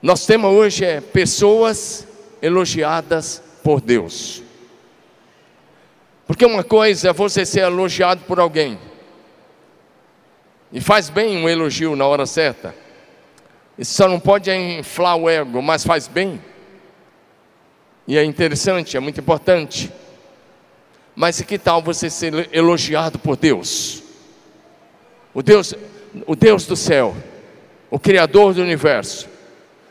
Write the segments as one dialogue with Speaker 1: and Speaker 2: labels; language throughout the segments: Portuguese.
Speaker 1: Nosso tema hoje é pessoas elogiadas por Deus. Porque uma coisa é você ser elogiado por alguém. E faz bem um elogio na hora certa. Isso só não pode inflar o ego, mas faz bem. E é interessante, é muito importante. Mas que tal você ser elogiado por Deus? O Deus, o Deus do céu, o Criador do universo,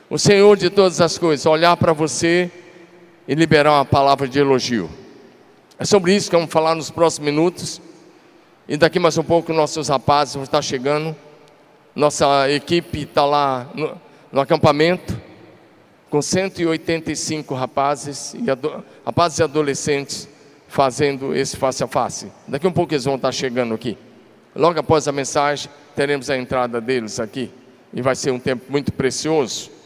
Speaker 1: o Senhor de todas as coisas, olhar para você e liberar uma palavra de elogio. É sobre isso que vamos falar nos próximos minutos. E daqui mais um pouco nossos rapazes vão estar chegando. Nossa equipe está lá no, no, acampamento com 185 rapazes e rapazes e adolescentes fazendo esse face a face. Daqui um pouco eles vão estar chegando aqui. Logo após a mensagem, teremos a entrada deles aqui. E vai ser um tempo muito precioso.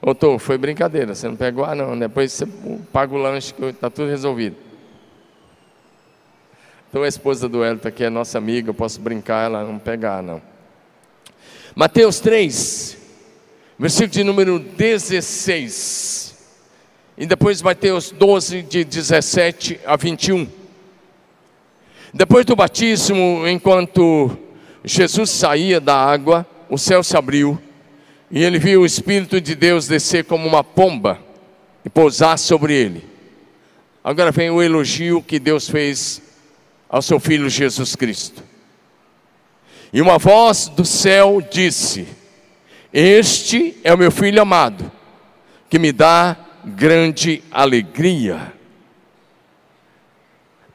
Speaker 1: Ô, Tô, foi brincadeira, você não pegou? Ah, não, depois você paga o lanche que está tudo resolvido. Então a esposa do Elton aqui é nossa amiga, eu posso brincar, ela não pegar, não. Mateus 3, versículo de número 16. E depois Mateus 12, de 17 a 21. Depois do batismo, enquanto Jesus saía da água, o céu se abriu e ele viu o Espírito de Deus descer como uma pomba e pousar sobre ele. Agora vem o elogio que Deus fez ao seu filho Jesus Cristo. E uma voz do céu disse: Este é o meu filho amado, que me dá grande alegria.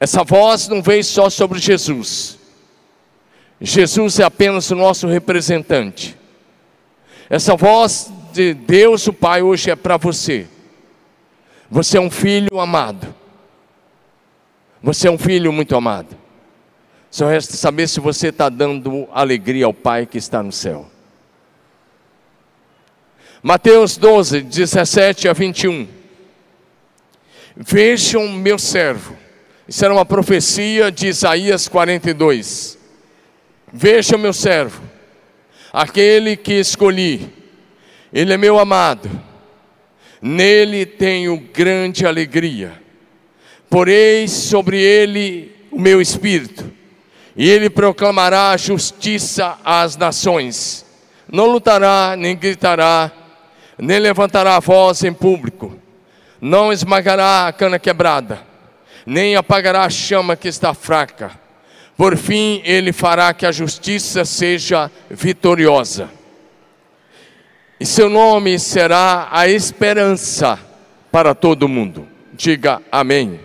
Speaker 1: Essa voz não veio só sobre Jesus. Jesus é apenas o nosso representante. Essa voz de Deus, o Pai, hoje é para você. Você é um filho amado. Você é um filho muito amado. Só resta saber se você está dando alegria ao Pai que está no céu. Mateus 12, 17 a 21. Vejam meu servo. Isso era uma profecia de Isaías 42. Vejam meu servo aquele que escolhi, ele é meu amado, nele tenho grande alegria, porei sobre ele o meu espírito, e ele proclamará justiça às nações, não lutará, nem gritará, nem levantará a voz em público, não esmagará a cana quebrada, nem apagará a chama que está fraca por fim, ele fará que a justiça seja vitoriosa. E seu nome será a esperança para todo mundo. Diga amém.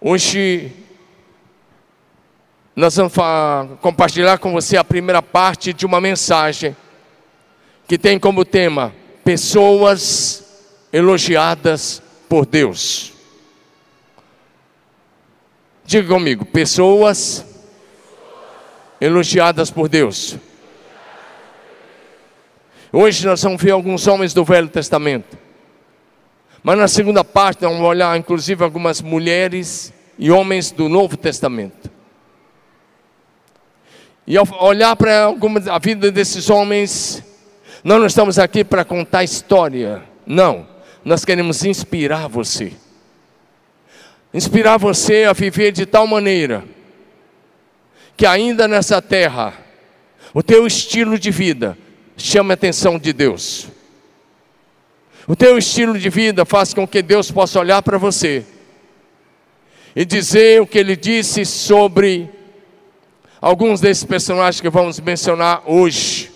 Speaker 1: Hoje nós vamos compartilhar com você a primeira parte de uma mensagem que tem como tema pessoas elogiadas por Deus. Diga comigo, pessoas elogiadas por Deus. Hoje nós vamos ver alguns homens do Velho Testamento. Mas na segunda parte vamos olhar inclusive algumas mulheres e homens do Novo Testamento. E ao olhar para a vida desses homens, nós não estamos aqui para contar história. Não, nós queremos inspirar você inspirar você a viver de tal maneira que ainda nessa terra o teu estilo de vida chame a atenção de Deus. O teu estilo de vida faz com que Deus possa olhar para você e dizer o que ele disse sobre alguns desses personagens que vamos mencionar hoje.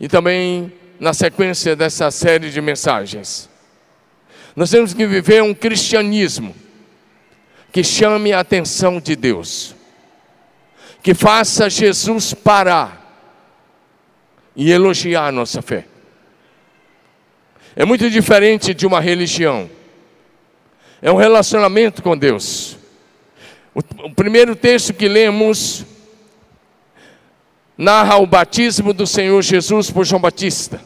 Speaker 1: E também na sequência dessa série de mensagens. Nós temos que viver um cristianismo que chame a atenção de Deus, que faça Jesus parar e elogiar a nossa fé. É muito diferente de uma religião, é um relacionamento com Deus. O, primeiro texto que lemos narra o batismo do Senhor Jesus por João Batista.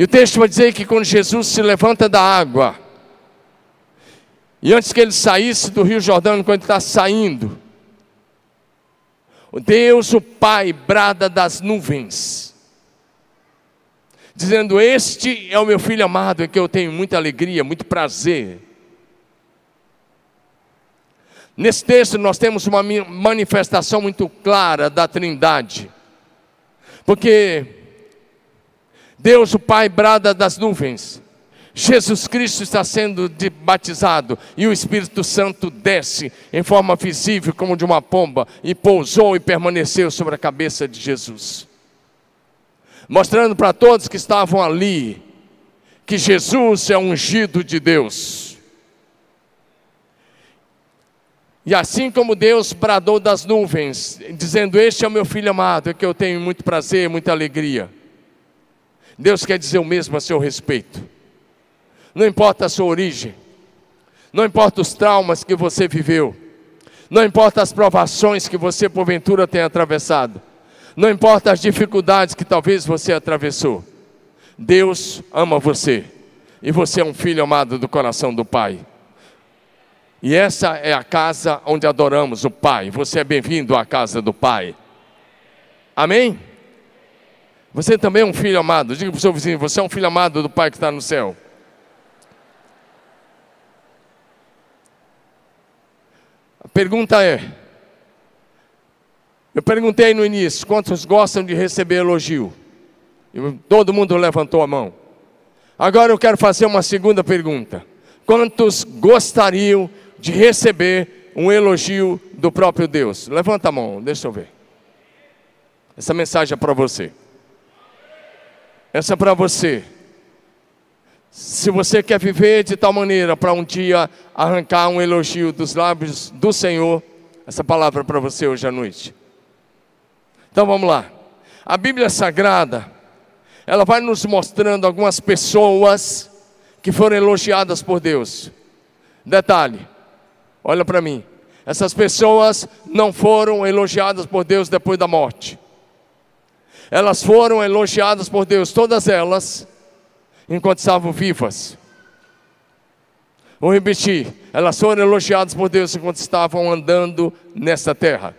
Speaker 1: E o texto vai dizer que quando Jesus se levanta da água, e antes que ele saísse do Rio Jordão, quando está saindo, Deus, o Pai, brada das nuvens, dizendo: Este é o meu filho amado, em que eu tenho muita alegria, muito prazer. Nesse texto nós temos uma manifestação muito clara da Trindade, porque Deus, o Pai, brada das nuvens, Jesus Cristo está sendo batizado e o Espírito Santo desce em forma visível como de uma pomba e pousou e permaneceu sobre a cabeça de Jesus. Mostrando para todos que estavam ali que Jesus é ungido de Deus. E assim como Deus bradou das nuvens, dizendo: Este é o meu filho amado, que eu tenho muito prazer, muita alegria. Deus quer dizer o mesmo a seu respeito. Não importa a sua origem, não importa os traumas que você viveu, não importa as provações que você porventura tenha atravessado, não importa as dificuldades que talvez você atravessou, Deus ama você e você é um filho amado do coração do Pai. E essa é a casa onde adoramos o Pai. Você é bem-vindo à casa do Pai. Amém? Você também é um filho amado. Diga para o seu vizinho: você é um filho amado do Pai que está no céu. A pergunta é: eu perguntei no início, quantos gostam de receber elogio? E todo mundo levantou a mão. Agora eu quero fazer uma segunda pergunta: quantos gostariam de receber um elogio do próprio Deus? Levanta a mão, deixa eu ver. Essa mensagem é para você. Essa é para você. Se você quer viver de tal maneira para um dia arrancar um elogio dos lábios do Senhor, essa palavra é para você hoje à noite. Então vamos lá. A Bíblia Sagrada, ela vai nos mostrando algumas pessoas que foram elogiadas por Deus. Detalhe, olha para mim. Essas pessoas não foram elogiadas por Deus depois da morte. Elas foram elogiadas por Deus, todas elas, enquanto estavam vivas. Vou repetir: elas foram elogiadas por Deus enquanto estavam andando nessa terra.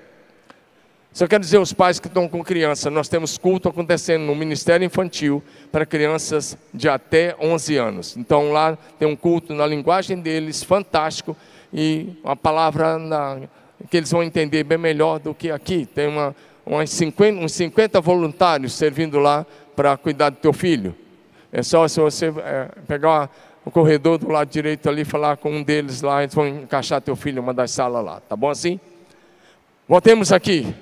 Speaker 1: Só quero dizer aos pais que estão com criança, nós temos culto acontecendo no Ministério Infantil para crianças de até 11 anos. Então lá tem um culto na linguagem deles, fantástico, e uma palavra na, que eles vão entender bem melhor do que aqui. Tem uma, uns 50, uns 50 voluntários servindo lá para cuidar do teu filho. É só se você é, pegar o corredor do lado direito ali, falar com um deles lá, eles vão encaixar teu filho em uma das salas lá, tá bom assim? Voltemos aqui.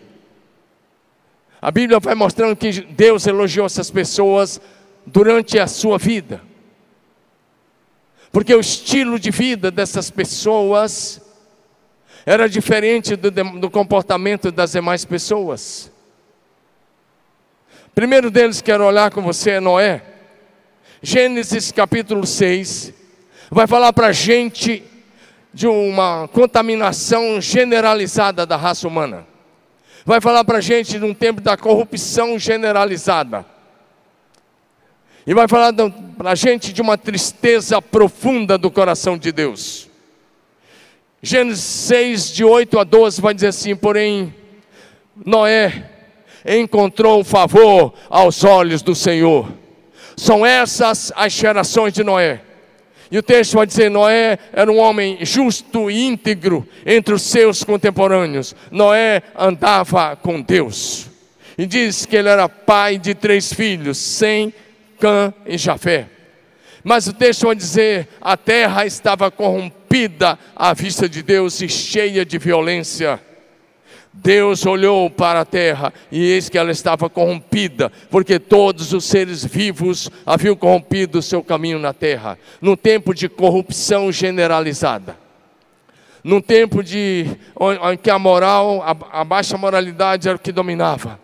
Speaker 1: A Bíblia vai mostrando que Deus elogiou essas pessoas durante a sua vida. Porque o estilo de vida dessas pessoas era diferente do, do comportamento das demais pessoas. Primeiro deles quero olhar com você é Noé. Gênesis capítulo 6 vai falar para a gente de uma contaminação generalizada da raça humana. Vai falar para a gente de um tempo da corrupção generalizada. E vai falar para a gente de uma tristeza profunda do coração de Deus. Gênesis 6, de 8 a 12, vai dizer assim: Porém, Noé encontrou favor aos olhos do Senhor. São essas as gerações de Noé. E o texto vai dizer: Noé era um homem justo e íntegro entre os seus contemporâneos. Noé andava com Deus. E diz que ele era pai de três filhos, Sem, Cã e Jafé. Mas vai dizer: a terra estava corrompida à vista de Deus e cheia de violência. Deus olhou para a terra e eis que ela estava corrompida, porque todos os seres vivos haviam corrompido o seu caminho na terra, num tempo de corrupção generalizada, num tempo de em que a moral, a, a baixa moralidade era o que dominava.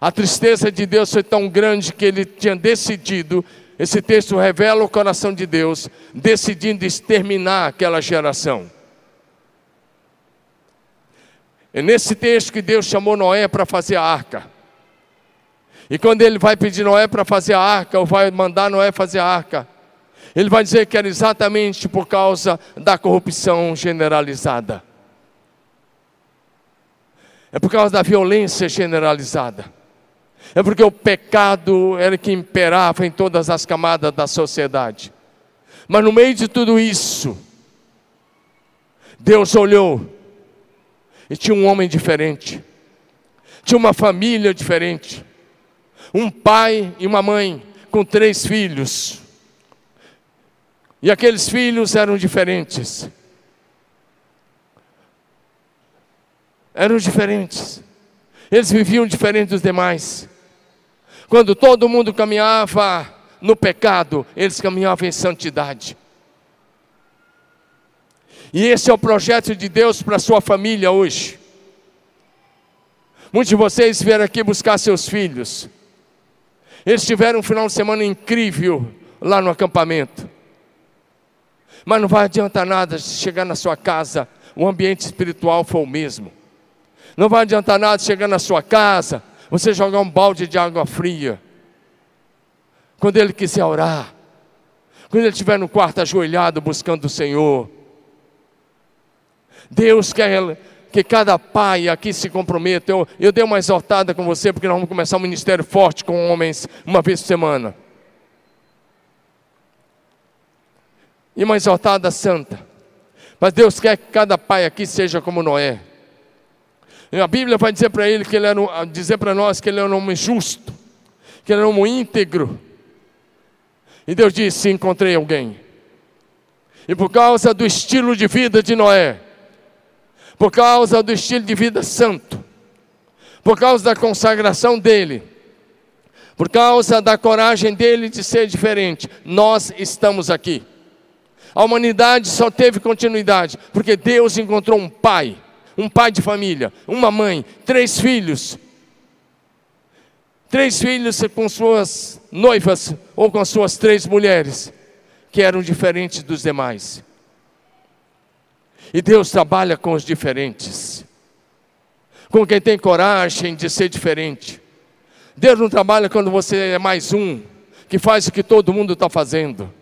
Speaker 1: A tristeza de Deus foi tão grande que ele tinha decidido esse texto revela o coração de Deus, decidindo exterminar aquela geração. É nesse texto que Deus chamou Noé para fazer a arca. E quando ele vai pedir Noé para fazer a arca, ou vai mandar Noé fazer a arca, ele vai dizer que era exatamente por causa da corrupção generalizada. É por causa da violência generalizada. É porque o pecado era que imperava em todas as camadas da sociedade. Mas no meio de tudo isso, Deus olhou e tinha um homem diferente, tinha uma família diferente, um pai e uma mãe com três filhos. E aqueles filhos eram diferentes. Eram diferentes. Eles viviam diferente dos demais. Quando todo mundo caminhava no pecado, eles caminhavam em santidade. E esse é o projeto de Deus para a sua família hoje. Muitos de vocês vieram aqui buscar seus filhos. Eles tiveram um final de semana incrível lá no acampamento. Mas não vai adiantar nada chegar na sua casa, o ambiente espiritual for o mesmo. Não vai adiantar nada chegar na sua casa, você jogar um balde de água fria. Quando ele quiser orar, quando ele estiver no quarto ajoelhado buscando o Senhor. Deus quer que cada pai aqui se comprometa. Eu, eu dei uma exortada com você, porque nós vamos começar um ministério forte com homens uma vez por semana. E uma exortada santa. Mas Deus quer que cada pai aqui seja como Noé. A Bíblia vai dizer para ele que ele era dizer para nós que ele era um homem justo, que ele era um homem íntegro. E Deus disse: encontrei alguém. E por causa do estilo de vida de Noé, por causa do estilo de vida santo, por causa da consagração dele, por causa da coragem dele de ser diferente, nós estamos aqui. A humanidade só teve continuidade porque Deus encontrou um pai, um pai de família, uma mãe, três filhos. Três filhos com suas noivas ou com suas três mulheres, que eram diferentes dos demais. E Deus trabalha com os diferentes, com quem tem coragem de ser diferente. Deus não trabalha quando você é mais um, que faz o que todo mundo está fazendo,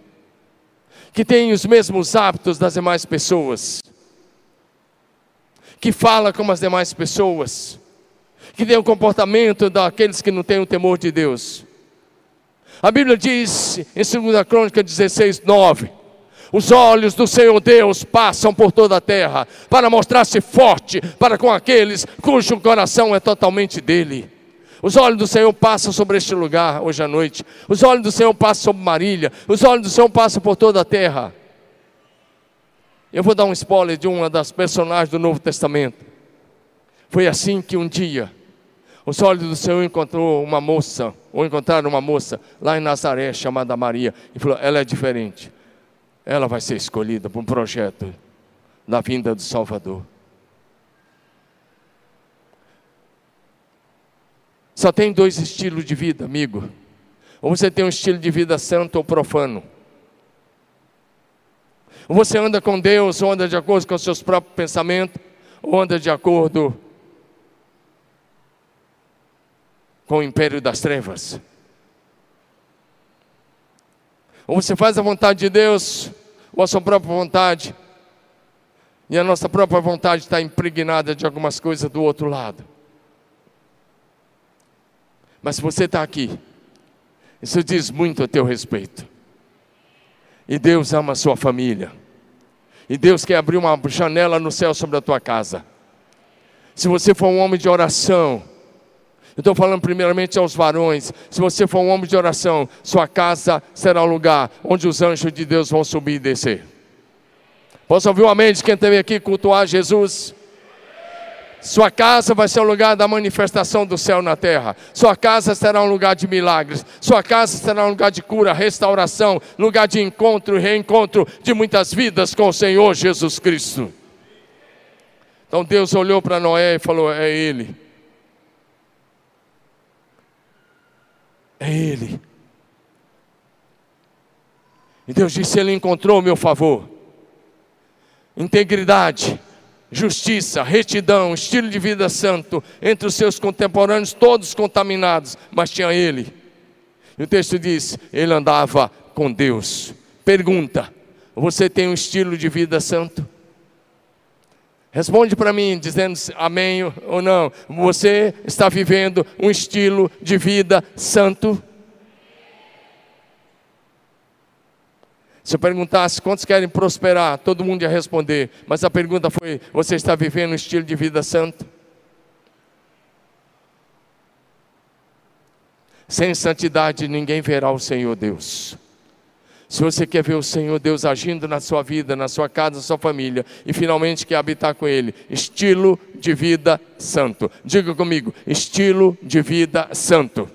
Speaker 1: que tem os mesmos hábitos das demais pessoas, que fala como as demais pessoas, que tem o comportamento daqueles que não têm o temor de Deus. A Bíblia diz em 2 Crônica 16, 9 os olhos do Senhor Deus passam por toda a terra para mostrar-se forte para com aqueles cujo coração é totalmente dele. Os olhos do Senhor passam sobre este lugar hoje à noite. Os olhos do Senhor passam sobre Marília. Os olhos do Senhor passam por toda a terra. Eu vou dar um spoiler de uma das personagens do Novo Testamento. Foi assim que um dia os olhos do Senhor encontrou uma moça, ou encontraram uma moça lá em Nazaré chamada Maria, e falou: ela é diferente ela vai ser escolhida para um projeto da vinda do Salvador. Só tem dois estilos de vida, amigo. Ou você tem um estilo de vida santo ou profano. Você anda com Deus, ou anda de acordo com os seus próprios pensamentos, ou anda de acordo com o império das trevas. Ou você faz a vontade de Deus, ou a sua própria vontade, e a nossa própria vontade está impregnada de algumas coisas do outro lado. Mas se você está aqui, isso diz muito a teu respeito. E Deus ama a sua família. E Deus quer abrir uma janela no céu sobre a tua casa. Se você for um homem de oração, eu estou falando primeiramente aos varões. Se você for um homem de oração, sua casa será o lugar onde os anjos de Deus vão subir e descer. Posso ouvir o amém de quem esteve aqui cultuar Jesus? Sua casa vai ser o lugar da manifestação do céu na terra. Sua casa será um lugar de milagres. Sua casa será um lugar de cura, restauração, lugar de encontro e reencontro de muitas vidas com o Senhor Jesus Cristo. Então Deus olhou para Noé e falou: É Ele. É Ele. E Deus disse: Ele encontrou o meu favor, integridade, justiça, retidão, estilo de vida santo entre os seus contemporâneos, todos contaminados, mas tinha Ele. E o texto diz: Ele andava com Deus. Pergunta: Você tem um estilo de vida santo? Responde para mim, dizendo amém ou não. Você está vivendo um estilo de vida santo? Se eu perguntasse quantos querem prosperar, todo mundo ia responder. Mas a pergunta foi: você está vivendo um estilo de vida santo? Sem santidade ninguém verá o Senhor Deus. Se você quer ver o Senhor Deus agindo na sua vida, na sua casa, na sua família, e finalmente quer habitar com Ele, estilo de vida santo. Diga comigo: estilo de vida santo.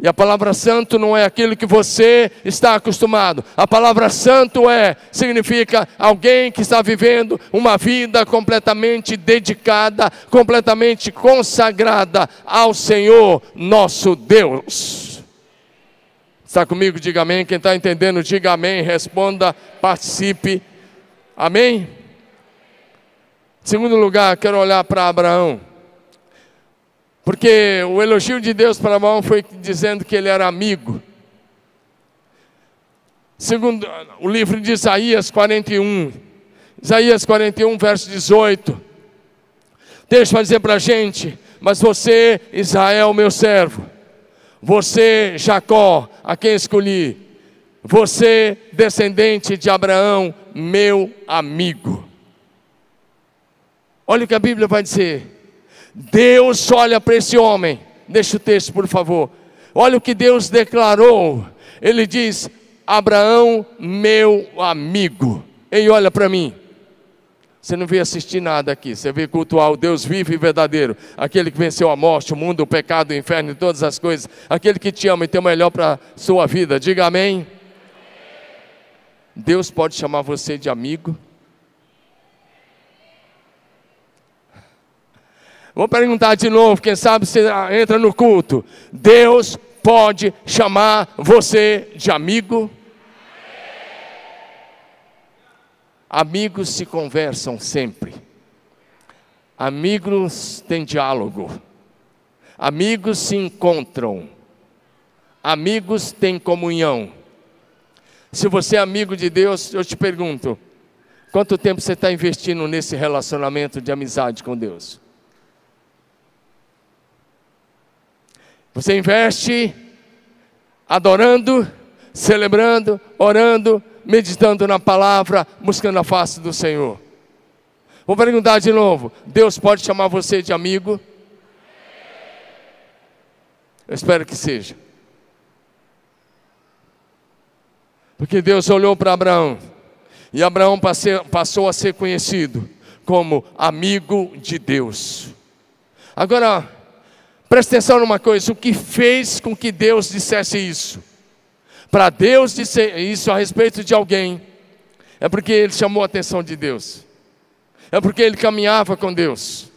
Speaker 1: E a palavra santo não é aquilo que você está acostumado. A palavra santo é significa alguém que está vivendo uma vida completamente dedicada, completamente consagrada ao Senhor nosso Deus. Está comigo? Diga amém. Quem está entendendo, diga amém. Responda, participe. Amém? Segundo lugar, quero olhar para Abraão. Porque o elogio de Deus para Abraão foi dizendo que ele era amigo. Segundo o livro de Isaías 41, Isaías 41, verso 18. Deixa eu dizer para a gente, mas você, Israel, meu servo, você, Jacó, a quem escolhi, você, descendente de Abraão, meu amigo. Olha o que a Bíblia vai dizer. Deus olha para esse homem. Deixa o texto, por favor. Olha o que Deus declarou. Ele diz: Abraão, meu amigo. Ei, olha para mim. Você não veio assistir nada aqui, você veio cultuar o Deus vivo e verdadeiro, aquele que venceu a morte, o mundo, o pecado, o inferno e todas as coisas, aquele que te ama e tem o melhor para a sua vida. Diga amém. Deus pode chamar você de amigo. Vou perguntar de novo, quem sabe você entra no culto. Deus pode chamar você de amigo? Amigos se conversam sempre. Amigos têm diálogo. Amigos se encontram. Amigos têm comunhão. Se você é amigo de Deus, eu te pergunto: quanto tempo você está investindo nesse relacionamento de amizade com Deus? Você investe adorando, celebrando, orando, meditando na palavra, buscando a face do Senhor. Vou perguntar de novo: Deus pode chamar você de amigo? Eu espero que seja. Porque Deus olhou para Abraão, e Abraão passou a ser conhecido como amigo de Deus. Agora, preste atenção numa coisa: o que fez com que Deus dissesse isso? para Deus dizer isso a respeito de alguém, é porque ele chamou a atenção de Deus, é porque ele caminhava com Deus,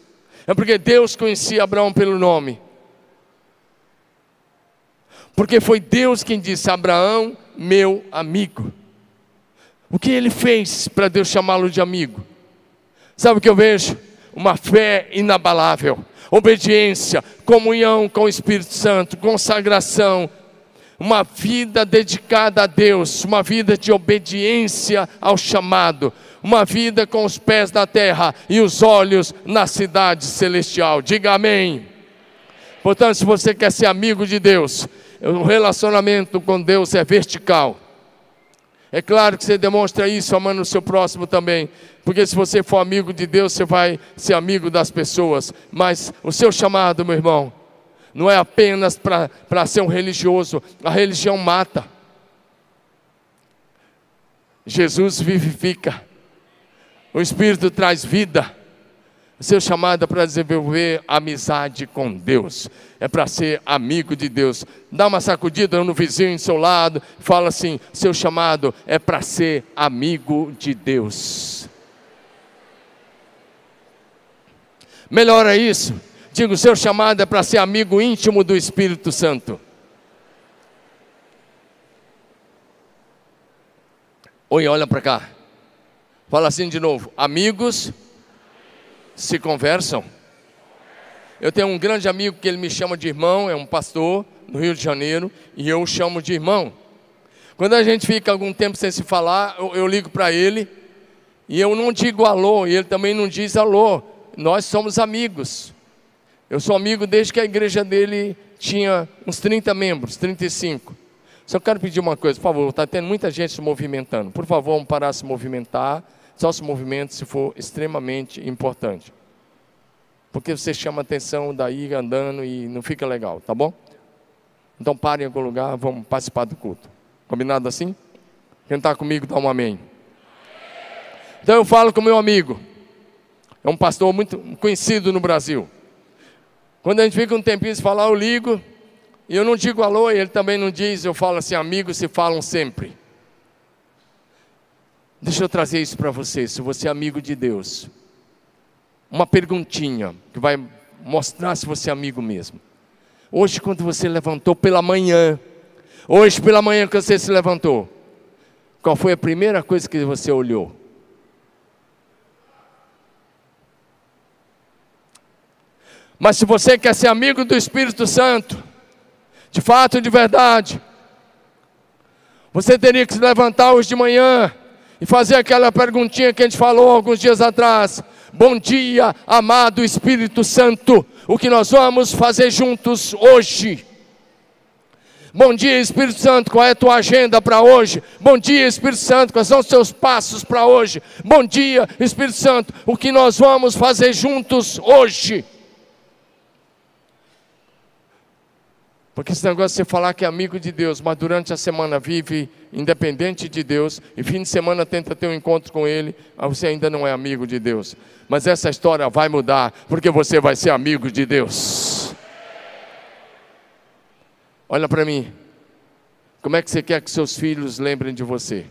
Speaker 1: é porque Deus conhecia Abraão pelo nome, porque foi Deus quem disse: Abraão, meu amigo. O que ele fez para Deus chamá-lo de amigo? Sabe o que eu vejo? Uma fé inabalável, obediência, comunhão com o Espírito Santo, consagração, uma vida dedicada a Deus, uma vida de obediência ao chamado, uma vida com os pés na terra e os olhos na cidade celestial. Diga amém. Portanto, se você quer ser amigo de Deus, o relacionamento com Deus é vertical. É claro que você demonstra isso amando o seu próximo também, porque se você for amigo de Deus, você vai ser amigo das pessoas. Mas o seu chamado, meu irmão, não é apenas para ser um religioso, a religião mata. Jesus vivifica, o Espírito traz vida. Seu chamado para desenvolver amizade com Deus, é para ser amigo de Deus. Dá uma sacudida no vizinho em seu lado, fala assim: seu chamado é para ser amigo de Deus. Melhora isso. Digo, seu chamado é para ser amigo íntimo do Espírito Santo. Oi, olha para cá. Fala assim de novo: amigos se conversam. Eu tenho um grande amigo que ele me chama de irmão, é um pastor no Rio de Janeiro, e eu o chamo de irmão. Quando a gente fica algum tempo sem se falar, eu, eu ligo para ele E eu não digo alô, e ele também não diz alô. Nós somos amigos. Eu sou amigo desde que a igreja dele tinha uns 30 membros, 35. Só quero pedir uma coisa, por favor, está tendo muita gente se movimentando. Por favor, vamos parar de se movimentar. Só se movimento se for extremamente importante. Porque você chama atenção daí andando e não fica legal, tá bom? Então parem em algum lugar, vamos participar do culto. Combinado assim? Quem está comigo, dá um amém. Então eu falo com meu amigo, é um pastor muito conhecido no Brasil. Quando a gente fica um tempinho sem falar, eu ligo, e eu não digo alô, e ele também não diz, eu falo assim, amigos se falam sempre. Deixa eu trazer isso para você, se você é amigo de Deus. Uma perguntinha que vai mostrar se você é amigo mesmo. Hoje, quando você levantou pela manhã, hoje pela manhã que você se levantou, qual foi a primeira coisa que você olhou? Mas se você quer ser amigo do Espírito Santo, de fato, de verdade, você teria que se levantar hoje de manhã e fazer aquela perguntinha que a gente falou alguns dias atrás. Bom dia, amado Espírito Santo, o que nós vamos fazer juntos hoje? Bom dia, Espírito Santo, qual é a tua agenda para hoje? Bom dia, Espírito Santo, quais são os teus passos para hoje? Bom dia, Espírito Santo, o que nós vamos fazer juntos hoje? Porque esse negócio de você falar que é amigo de Deus, mas durante a semana vive independente de Deus, e fim de semana tenta ter um encontro com Ele, você ainda não é amigo de Deus. Mas essa história vai mudar, porque você vai ser amigo de Deus. Olha para mim, como é que você quer que seus filhos lembrem de você?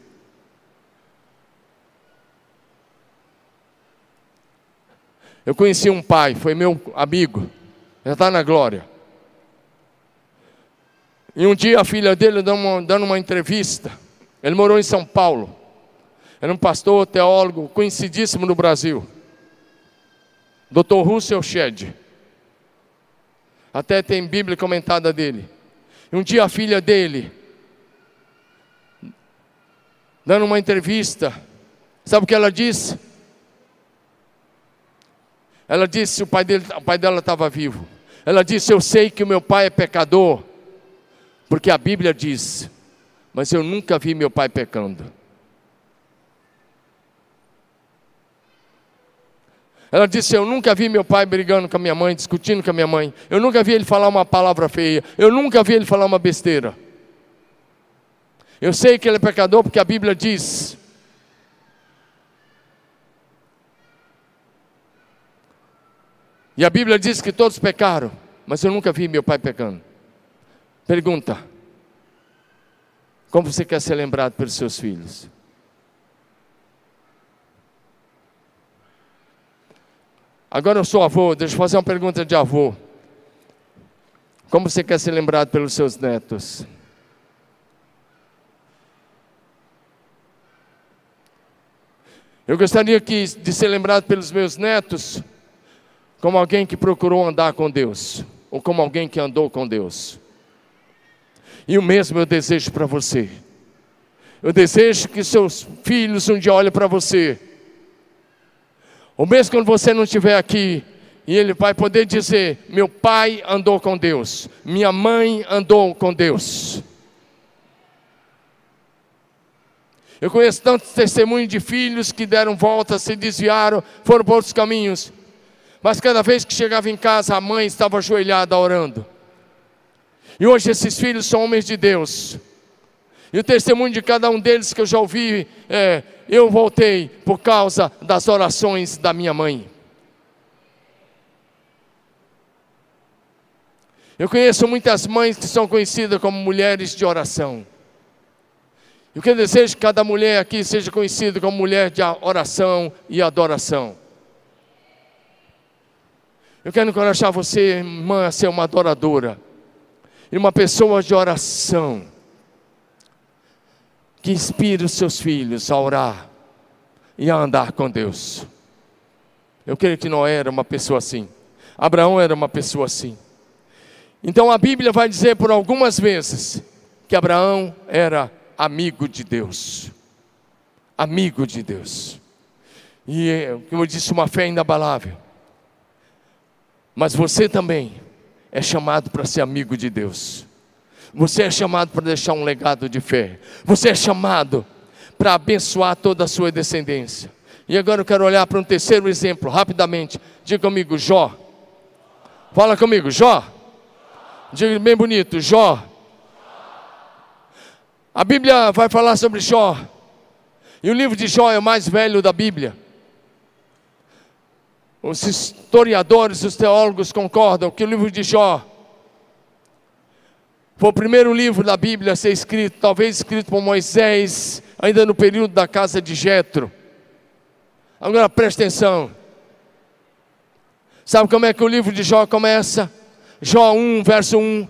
Speaker 1: Eu conheci um pai, foi meu amigo, já está na glória. E um dia a filha dele dando uma, dando uma entrevista. Ele morou em São Paulo. Era um pastor, teólogo, conhecidíssimo no Brasil. Dr. Russell Shedd. Até tem Bíblia comentada dele. E um dia a filha dele, dando uma entrevista, sabe o que ela disse? Ela disse: o pai, dele, o pai dela estava vivo. Ela disse: Eu sei que o meu pai é pecador, porque a Bíblia diz: Mas eu nunca vi meu pai pecando. Ela disse: Eu nunca vi meu pai brigando com a minha mãe, discutindo com a minha mãe. Eu nunca vi ele falar uma palavra feia. Eu nunca vi ele falar uma besteira. Eu sei que ele é pecador porque a Bíblia diz. E a Bíblia diz que todos pecaram, mas eu nunca vi meu pai pecando. Pergunta: Como você quer ser lembrado pelos seus filhos? Agora eu sou avô, deixa eu fazer uma pergunta de avô. Como você quer ser lembrado pelos seus netos? Eu gostaria que, de ser lembrado pelos meus netos como alguém que procurou andar com Deus, ou como alguém que andou com Deus. E o mesmo eu desejo para você. Eu desejo que seus filhos um dia olhem para você. Ou mesmo quando você não estiver aqui, e ele vai poder dizer: Meu pai andou com Deus, minha mãe andou com Deus. Eu conheço tantos testemunhos de filhos que deram volta, se desviaram, foram por outros caminhos. Mas cada vez que chegava em casa, a mãe estava ajoelhada orando. E hoje esses filhos são homens de Deus. E o testemunho de cada um deles que eu já ouvi é: eu voltei por causa das orações da minha mãe. Eu conheço muitas mães que são conhecidas como mulheres de oração. E o que eu desejo que cada mulher aqui seja conhecida como mulher de oração e adoração. Eu quero encorajar você, irmã, a ser uma adoradora e uma pessoa de oração que inspire os seus filhos a orar e a andar com Deus. Eu creio que Noé era uma pessoa assim. Abraão era uma pessoa assim. Então a Bíblia vai dizer por algumas vezes que Abraão era amigo de Deus. Amigo de Deus. E, como eu disse, uma fé inabalável. Mas você também é chamado para ser amigo de Deus. Você é chamado para deixar um legado de fé. Você é chamado para abençoar toda a sua descendência. E agora eu quero olhar para um terceiro exemplo, rapidamente. Diga comigo, Jó. Fala comigo, Jó. Diga bem bonito, Jó. A Bíblia vai falar sobre Jó. E o livro de Jó é o mais velho da Bíblia. Os historiadores, os teólogos concordam que o livro de Jó foi o primeiro livro da Bíblia a ser escrito, talvez escrito por Moisés, ainda no período da casa de Jetro. Agora preste atenção. Sabe como é que o livro de Jó começa? Jó 1, verso 1.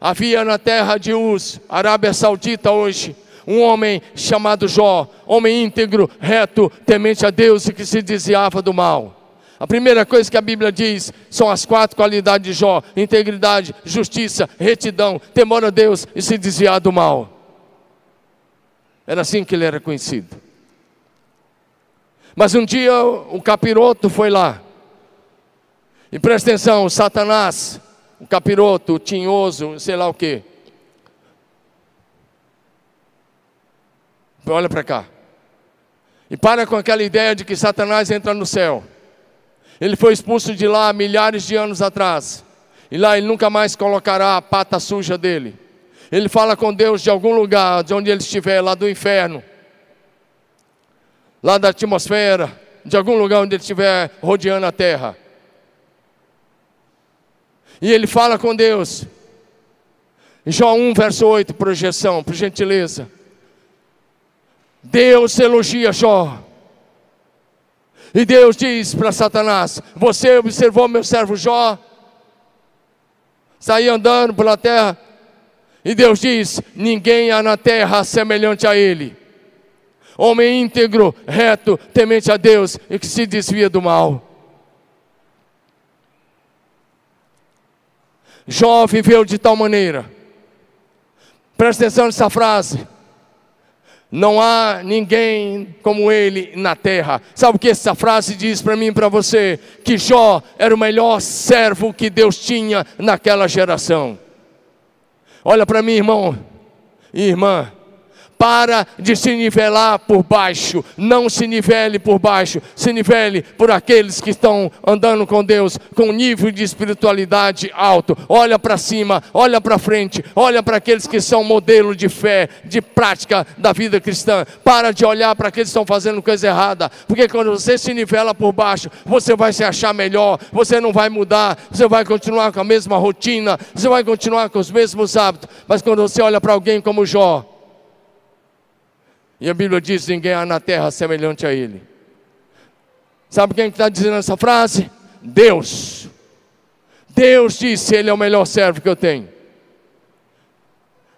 Speaker 1: Havia na terra de Uz, Arábia Saudita hoje, um homem chamado Jó, homem íntegro, reto, temente a Deus e que se desviava do mal. A primeira coisa que a Bíblia diz são as quatro qualidades de Jó: integridade, justiça, retidão, temor a Deus e se desviar do mal. Era assim que ele era conhecido. Mas um dia o capiroto foi lá. E presta atenção, Satanás, o capiroto, o tinhoso, sei lá o que. Olha para cá. E para com aquela ideia de que Satanás entra no céu. Ele foi expulso de lá milhares de anos atrás. E lá ele nunca mais colocará a pata suja dele. Ele fala com Deus de algum lugar, de onde ele estiver, lá do inferno lá da atmosfera, de algum lugar onde ele estiver rodeando a terra. E ele fala com Deus. Jó 1, verso 8, projeção, por gentileza. Deus elogia Jó. E Deus diz para Satanás: Você observou meu servo Jó? Saí andando pela terra. E Deus diz: Ninguém há na terra semelhante a ele homem íntegro, reto, temente a Deus e que se desvia do mal. Jó viveu de tal maneira, presta atenção nessa frase. Não há ninguém como ele na terra. Sabe o que essa frase diz para mim e para você? Que Jó era o melhor servo que Deus tinha naquela geração. Olha para mim, irmão e irmã. Para de se nivelar por baixo, não se nivele por baixo, se nivele por aqueles que estão andando com Deus com nível de espiritualidade alto. Olha para cima, olha para frente, olha para aqueles que são modelo de fé, de prática da vida cristã. Para de olhar para aqueles que estão fazendo coisa errada, porque quando você se nivela por baixo, você vai se achar melhor, você não vai mudar, você vai continuar com a mesma rotina, você vai continuar com os mesmos hábitos. Mas quando você olha para alguém como Jó, e a Bíblia diz: ninguém há na terra semelhante a Ele. Sabe quem está dizendo essa frase? Deus. Deus disse: Ele é o melhor servo que eu tenho.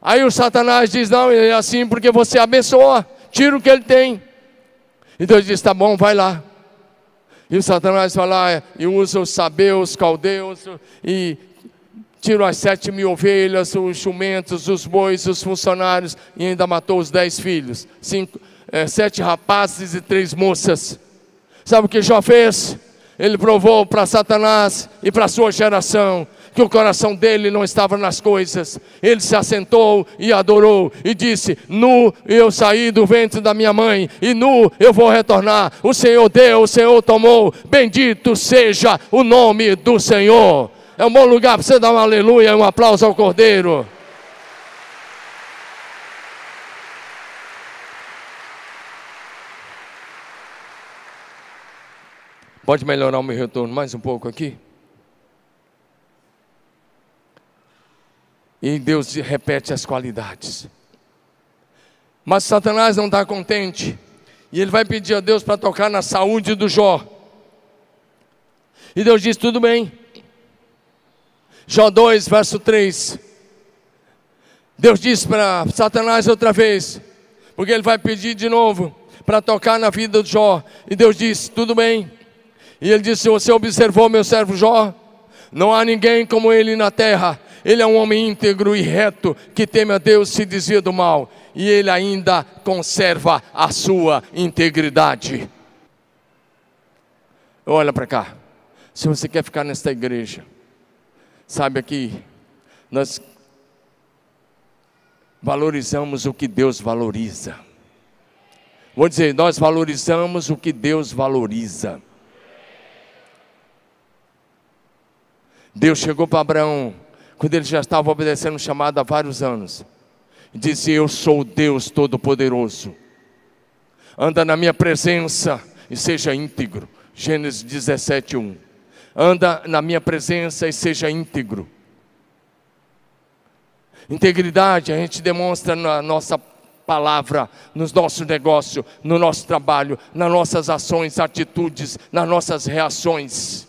Speaker 1: Aí o Satanás diz: Não, ele é assim porque você abençoa, tira o que ele tem. E Deus diz: Tá bom, vai lá. E o Satanás vai lá e usa os sabeus, caldeus e tirou as sete mil ovelhas, os jumentos, os bois, os funcionários e ainda matou os dez filhos, cinco, é, sete rapazes e três moças. Sabe o que Jó fez? Ele provou para Satanás e para sua geração que o coração dele não estava nas coisas. Ele se assentou e adorou e disse: Nu eu saí do ventre da minha mãe, e nu eu vou retornar. O Senhor deu, o Senhor tomou. Bendito seja o nome do Senhor. É um bom lugar para você dar um aleluia um aplauso ao Cordeiro. Pode melhorar o meu retorno mais um pouco aqui? E Deus repete as qualidades. Mas Satanás não está contente. E ele vai pedir a Deus para tocar na saúde do Jó. E Deus diz: tudo bem. Jó 2, verso 3. Deus disse para Satanás outra vez, porque ele vai pedir de novo para tocar na vida de Jó. E Deus disse: Tudo bem. E ele disse: Você observou meu servo Jó? Não há ninguém como ele na terra. Ele é um homem íntegro e reto que teme a Deus, se desvia do mal. E ele ainda conserva a sua integridade. Olha para cá. Se você quer ficar nesta igreja, sabe aqui, nós valorizamos o que Deus valoriza. Vou dizer, nós valorizamos o que Deus valoriza. Deus chegou para Abraão, quando ele já estava obedecendo o chamado há vários anos, e disse: Eu sou Deus Todo-Poderoso, anda na minha presença e seja íntegro. Gênesis 17, 1. Anda na minha presença e seja íntegro. Integridade a gente demonstra na nossa palavra, nos nossos negócios, no nosso trabalho, nas nossas ações, atitudes, nas nossas reações.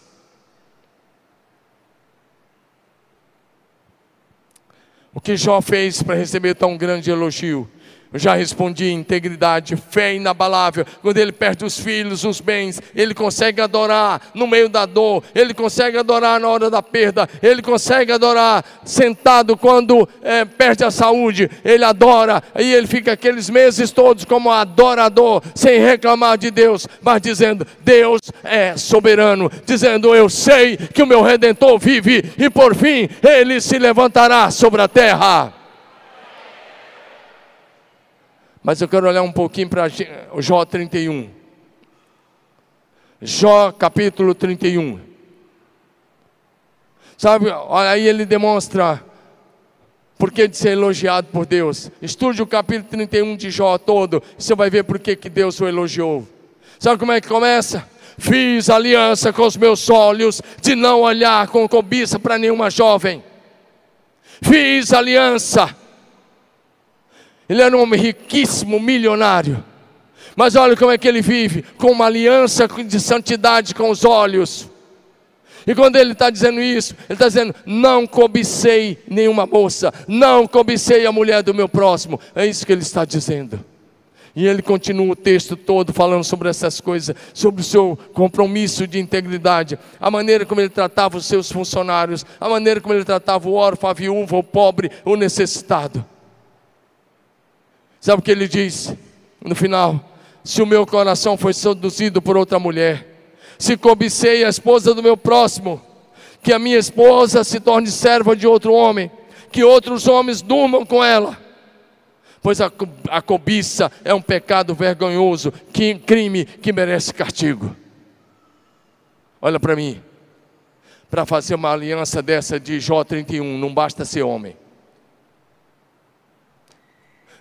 Speaker 1: O que Jó fez para receber tão grande elogio? Já respondi: integridade, fé inabalável. Quando ele perde os filhos, os bens, ele consegue adorar no meio da dor, ele consegue adorar na hora da perda, ele consegue adorar sentado quando é, perde a saúde, ele adora e ele fica aqueles meses todos como adorador, sem reclamar de Deus, mas dizendo: Deus é soberano, dizendo: Eu sei que o meu redentor vive e por fim ele se levantará sobre a terra. Mas eu quero olhar um pouquinho para Jó 31. Jó capítulo 31. Sabe, aí ele demonstra por que de ser elogiado por Deus. Estude o capítulo 31 de Jó todo, você vai ver por que, que Deus o elogiou. Sabe como é que começa? Fiz aliança com os meus olhos de não olhar com cobiça para nenhuma jovem. Fiz aliança ele era um homem riquíssimo, milionário. Mas olha como é que ele vive, com uma aliança de santidade com os olhos. E quando ele está dizendo isso, ele está dizendo: não cobicei nenhuma moça, não cobicei a mulher do meu próximo. É isso que ele está dizendo. E ele continua o texto todo falando sobre essas coisas, sobre o seu compromisso de integridade, a maneira como ele tratava os seus funcionários, a maneira como ele tratava o órfão, a viúva, o pobre, o necessitado. Sabe o que ele diz no final? Se o meu coração foi seduzido por outra mulher, se cobicei a esposa do meu próximo, que a minha esposa se torne serva de outro homem, que outros homens durmam com ela. Pois a, a cobiça é um pecado vergonhoso, que crime que merece castigo. Olha para mim, para fazer uma aliança dessa de Jó 31, não basta ser homem.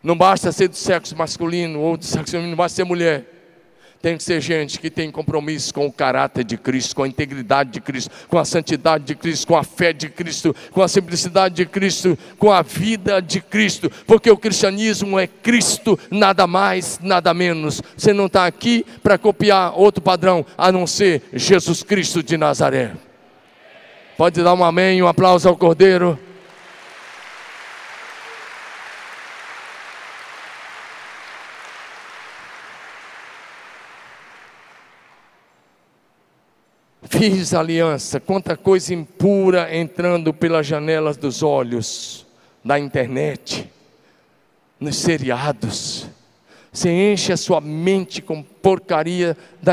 Speaker 1: Não basta ser do sexo masculino ou do sexo feminino, não basta ser mulher. Tem que ser gente que tem compromisso com o caráter de Cristo, com a integridade de Cristo, com a santidade de Cristo, com a fé de Cristo, com a simplicidade de Cristo, com a vida de Cristo, porque o cristianismo é Cristo, nada mais, nada menos. Você não está aqui para copiar outro padrão, a não ser Jesus Cristo de Nazaré. Pode dar um amém, um aplauso ao Cordeiro. Fiz aliança, quanta coisa impura entrando pelas janelas dos olhos, da internet, nos seriados. Você enche a sua mente com porcaria da,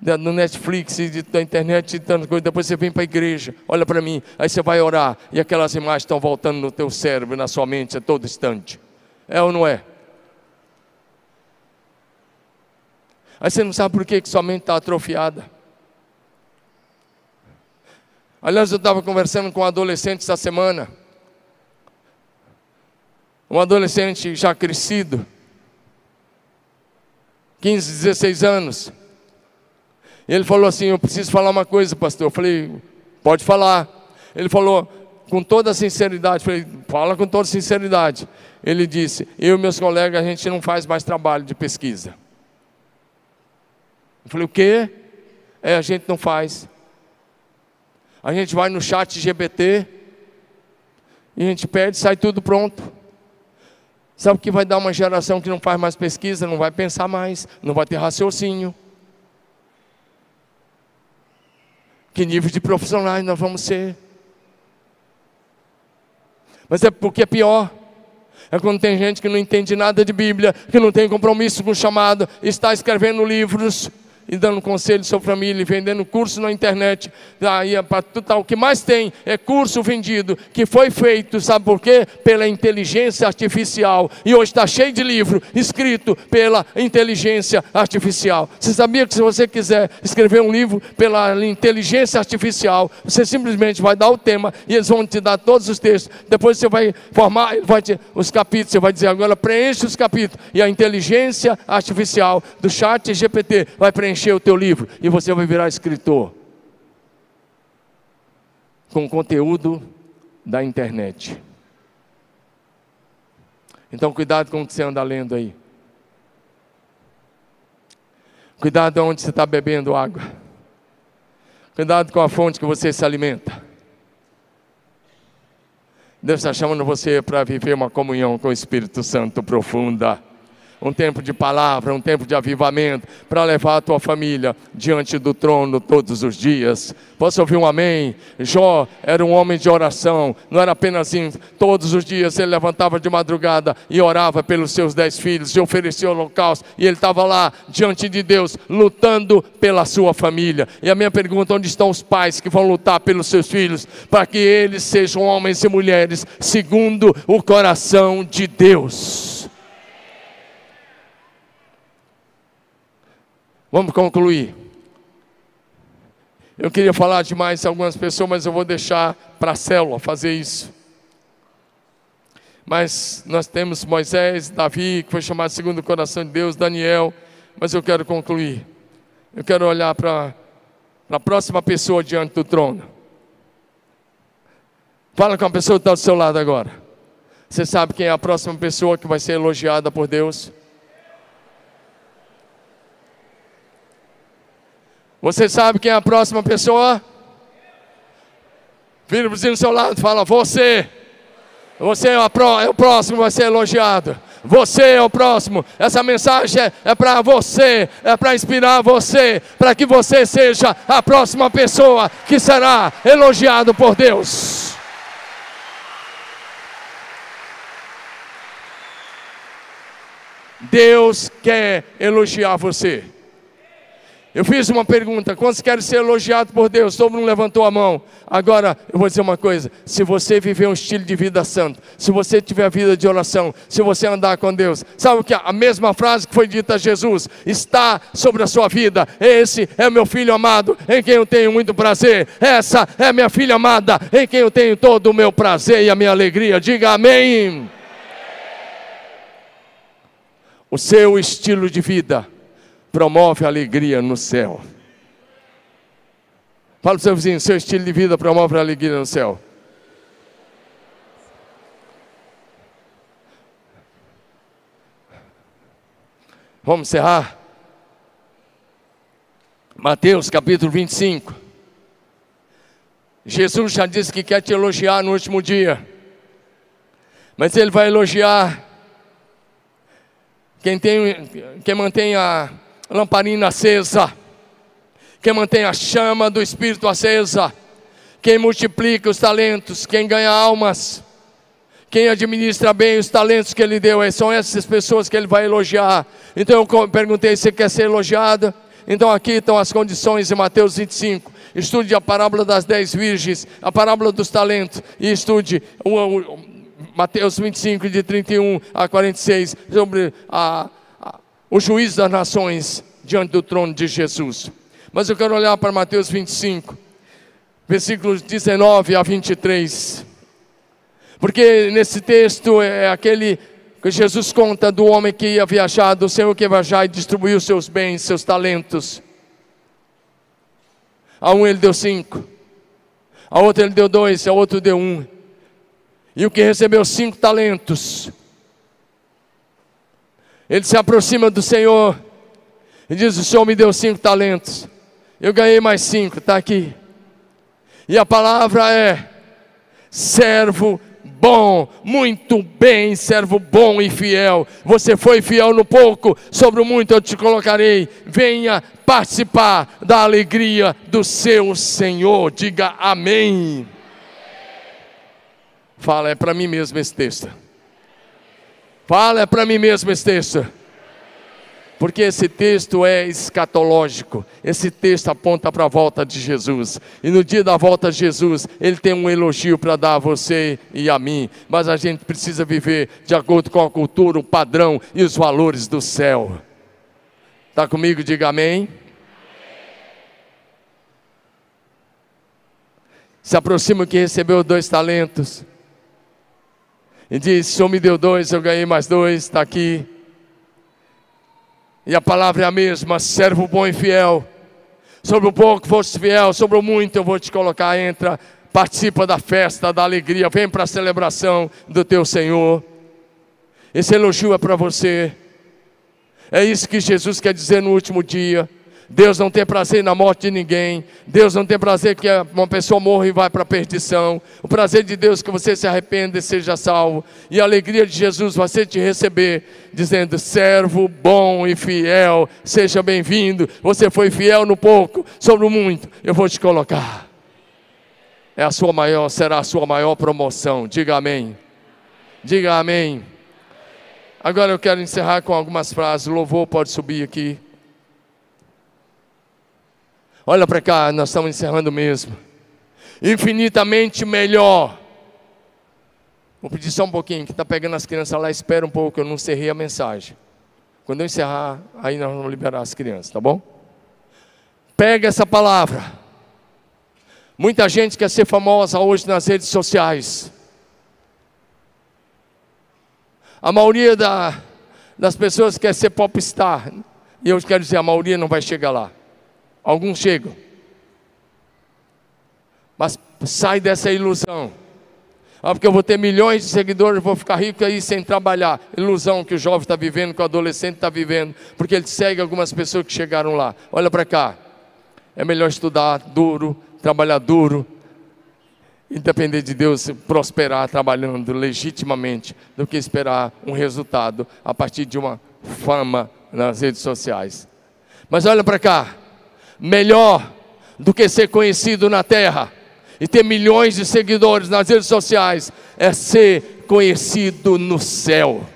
Speaker 1: da, no Netflix da internet e tantas coisas. Depois você vem para a igreja, olha para mim, aí você vai orar e aquelas imagens estão voltando no teu cérebro, na sua mente a todo instante. É ou não é? Aí você não sabe por que, que sua mente está atrofiada. Aliás, eu estava conversando com um adolescente essa semana. Um adolescente já crescido, 15, 16 anos. Ele falou assim: Eu preciso falar uma coisa, pastor. Eu falei: Pode falar. Ele falou com toda sinceridade. Falei: Fala com toda sinceridade. Ele disse: Eu e meus colegas, a gente não faz mais trabalho de pesquisa. Eu falei: O quê? É, a gente não faz. A gente vai no chat GPT e a gente pede, sai tudo pronto. Sabe o que vai dar uma geração que não faz mais pesquisa, não vai pensar mais, não vai ter raciocínio. Que nível de profissionais nós vamos ser? Mas é porque é pior. É quando tem gente que não entende nada de Bíblia, que não tem compromisso com o chamado, está escrevendo livros e dando conselho à sua família, vendendo curso na internet. Aí, é tá, o que mais tem é curso vendido, que foi feito, sabe por quê? Pela inteligência artificial. E hoje está cheio de livro escrito pela inteligência artificial. Você sabia que se você quiser escrever um livro pela inteligência artificial, você simplesmente vai dar o tema e eles vão te dar todos os textos. Depois você vai formar, vai te, os capítulos, você vai dizer agora preenche os capítulos. E a inteligência artificial do chat GPT vai preencher o teu livro e você vai virar escritor. Com conteúdo da internet. Então cuidado com o que você anda lendo aí. Cuidado onde você está bebendo água. Cuidado com a fonte que você se alimenta. Deus está chamando você para viver uma comunhão com o Espírito Santo profunda um tempo de palavra, um tempo de avivamento, para levar a tua família diante do trono todos os dias. Posso ouvir um amém? Jó era um homem de oração, não era apenas assim, todos os dias ele levantava de madrugada e orava pelos seus dez filhos, e oferecia holocausto, e ele estava lá diante de Deus, lutando pela sua família. E a minha pergunta: onde estão os pais que vão lutar pelos seus filhos, para que eles sejam homens e mulheres segundo o coração de Deus? Vamos concluir. Eu queria falar de mais algumas pessoas, mas eu vou deixar para a célula fazer isso. Mas nós temos Moisés, Davi, que foi chamado segundo o coração de Deus, Daniel, mas eu quero concluir. Eu quero olhar para a próxima pessoa diante do trono. Fala com a pessoa que está do seu lado agora. Você sabe quem é a próxima pessoa que vai ser elogiada por Deus? Você sabe quem é a próxima pessoa? Vira o vizinho seu lado e fala: Você. Você é, é o próximo, vai ser elogiado. Você é o próximo. Essa mensagem é, é para você, é para inspirar você, para que você seja a próxima pessoa que será elogiado por Deus. Deus quer elogiar você. Eu fiz uma pergunta: quantos querem ser elogiados por Deus? Todo mundo levantou a mão. Agora, eu vou dizer uma coisa: se você viver um estilo de vida santo, se você tiver a vida de oração, se você andar com Deus, sabe o que? A mesma frase que foi dita a Jesus está sobre a sua vida. Esse é meu filho amado, em quem eu tenho muito prazer. Essa é minha filha amada, em quem eu tenho todo o meu prazer e a minha alegria. Diga amém. O seu estilo de vida promove alegria no céu. Fala para o seu vizinho, seu estilo de vida promove alegria no céu. Vamos encerrar? Mateus capítulo 25. Jesus já disse que quer te elogiar no último dia. Mas ele vai elogiar quem, tem, quem mantém a lamparina acesa, quem mantém a chama do Espírito acesa, quem multiplica os talentos, quem ganha almas, quem administra bem os talentos que ele deu, são essas pessoas que ele vai elogiar. Então eu perguntei se quer ser elogiado. Então aqui estão as condições em Mateus 25. Estude a parábola das dez virgens, a parábola dos talentos, e estude o, o, Mateus 25, de 31 a 46, sobre a, o juiz das nações diante do trono de Jesus. Mas eu quero olhar para Mateus 25, versículos 19 a 23. Porque nesse texto é aquele que Jesus conta do homem que ia viajar, do Senhor que ia viajar e distribuiu seus bens, seus talentos. A um ele deu cinco, a outro ele deu dois, a outro deu um. E o que recebeu cinco talentos ele se aproxima do Senhor e diz: O Senhor me deu cinco talentos, eu ganhei mais cinco, está aqui. E a palavra é: servo bom, muito bem, servo bom e fiel. Você foi fiel no pouco, sobre o muito eu te colocarei. Venha participar da alegria do seu Senhor. Diga amém. Fala, é para mim mesmo esse texto. Fala para mim mesmo esse texto. porque esse texto é escatológico. Esse texto aponta para a volta de Jesus. E no dia da volta de Jesus, ele tem um elogio para dar a você e a mim. Mas a gente precisa viver de acordo com a cultura, o padrão e os valores do céu. Está comigo? Diga amém. Se aproxima que recebeu dois talentos. E diz: O Senhor me deu dois, eu ganhei mais dois, está aqui. E a palavra é a mesma: servo bom e fiel. Sobre o pouco foste fiel, sobre o muito eu vou te colocar. Entra, participa da festa, da alegria, vem para a celebração do teu Senhor. Esse elogio é para você. É isso que Jesus quer dizer no último dia. Deus não tem prazer na morte de ninguém. Deus não tem prazer que uma pessoa morra e vá para a perdição. O prazer de Deus é que você se arrependa e seja salvo. E a alegria de Jesus vai ser te receber, dizendo: servo bom e fiel, seja bem-vindo. Você foi fiel no pouco, sobre o muito, eu vou te colocar. É a sua maior, será a sua maior promoção. Diga amém. Diga amém. Agora eu quero encerrar com algumas frases. Louvor pode subir aqui. Olha para cá, nós estamos encerrando mesmo. Infinitamente melhor. Vou pedir só um pouquinho, que está pegando as crianças lá, espera um pouco, eu não encerrei a mensagem. Quando eu encerrar, aí nós vamos liberar as crianças, tá bom? Pega essa palavra. Muita gente quer ser famosa hoje nas redes sociais. A maioria da, das pessoas quer ser popstar. E eu quero dizer, a maioria não vai chegar lá. Alguns chegam. Mas sai dessa ilusão. Ah, porque eu vou ter milhões de seguidores, vou ficar rico aí sem trabalhar. Ilusão que o jovem está vivendo, que o adolescente está vivendo, porque ele segue algumas pessoas que chegaram lá. Olha para cá. É melhor estudar duro, trabalhar duro, e depender de Deus prosperar trabalhando legitimamente, do que esperar um resultado a partir de uma fama nas redes sociais. Mas olha para cá melhor do que ser conhecido na terra e ter milhões de seguidores nas redes sociais é ser conhecido no céu.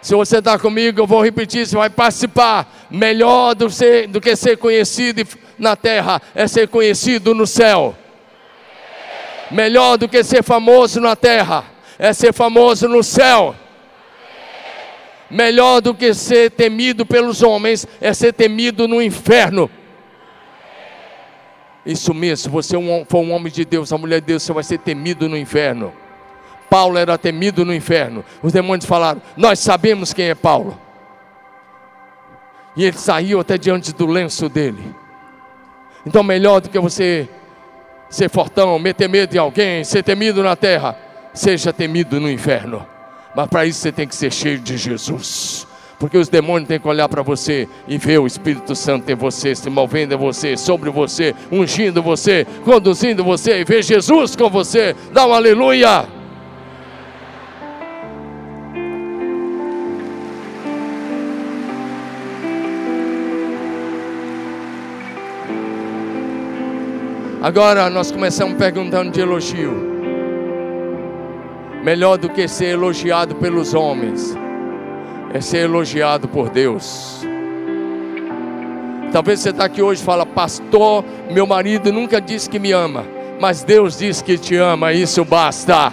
Speaker 1: Se você está comigo, eu vou repetir, você vai participar. Melhor do, ser, do que ser conhecido na terra é ser conhecido no céu. Melhor do que ser famoso na terra é ser famoso no céu. Melhor do que ser temido pelos homens é ser temido no inferno. Isso mesmo, se você é for um homem de Deus, uma mulher de Deus, você vai ser temido no inferno. Paulo era temido no inferno. Os demônios falaram: Nós sabemos quem é Paulo. E ele saiu até diante do lenço dele. Então, melhor do que você ser fortão, meter medo em alguém, ser temido na terra, seja temido no inferno. Mas para isso você tem que ser cheio de Jesus. Porque os demônios têm que olhar para você e ver o Espírito Santo em você, se movendo em você, sobre você, ungindo você, conduzindo você, e ver Jesus com você. Dá um aleluia! Agora nós começamos perguntando de elogio melhor do que ser elogiado pelos homens, é ser elogiado por Deus. Talvez você está aqui hoje e fala, pastor, meu marido nunca disse que me ama, mas Deus diz que te ama, isso basta.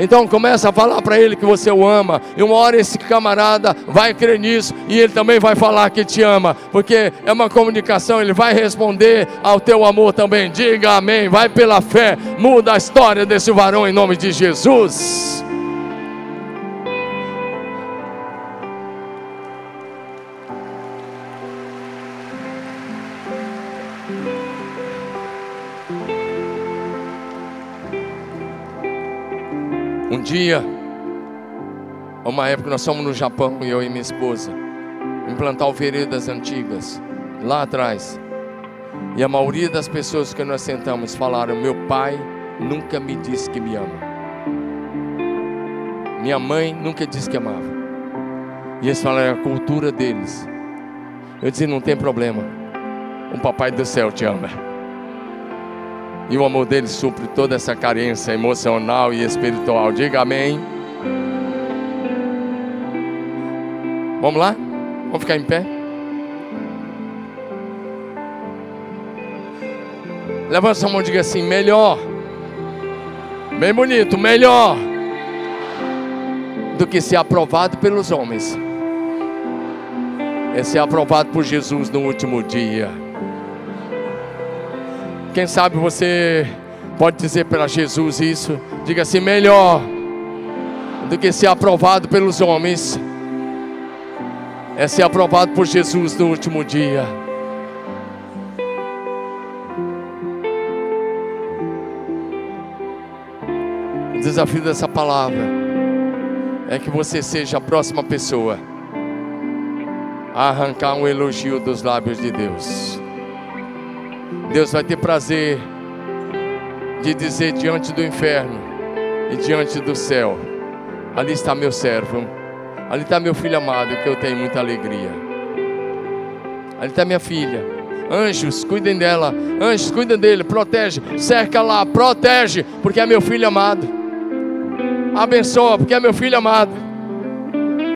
Speaker 1: Então começa a falar para ele que você o ama. E uma hora esse camarada vai crer nisso e ele também vai falar que te ama, porque é uma comunicação, ele vai responder ao teu amor também. Diga amém, vai pela fé, muda a história desse varão em nome de Jesus. Dia, uma época nós fomos no Japão, eu e minha esposa, implantar veredas antigas, lá atrás. E a maioria das pessoas que nós sentamos falaram: Meu pai nunca me disse que me ama. Minha mãe nunca disse que amava. E eles falaram: É a cultura deles. Eu disse: Não tem problema. Um papai do céu te ama. E o amor dele supre toda essa carência emocional e espiritual. Diga amém. Vamos lá? Vamos ficar em pé? Levanta sua mão e diga assim: melhor. Bem bonito, melhor do que ser aprovado pelos homens. É ser aprovado por Jesus no último dia. Quem sabe você pode dizer para Jesus isso? Diga assim: melhor do que ser aprovado pelos homens é ser aprovado por Jesus no último dia. O desafio dessa palavra é que você seja a próxima pessoa a arrancar um elogio dos lábios de Deus. Deus vai ter prazer de dizer diante do inferno e diante do céu: ali está meu servo Ali está meu filho amado, que eu tenho muita alegria. Ali está minha filha. Anjos, cuidem dela. Anjos, cuidem dele. Protege. Cerca lá. Protege. Porque é meu filho amado. Abençoa. Porque é meu filho amado.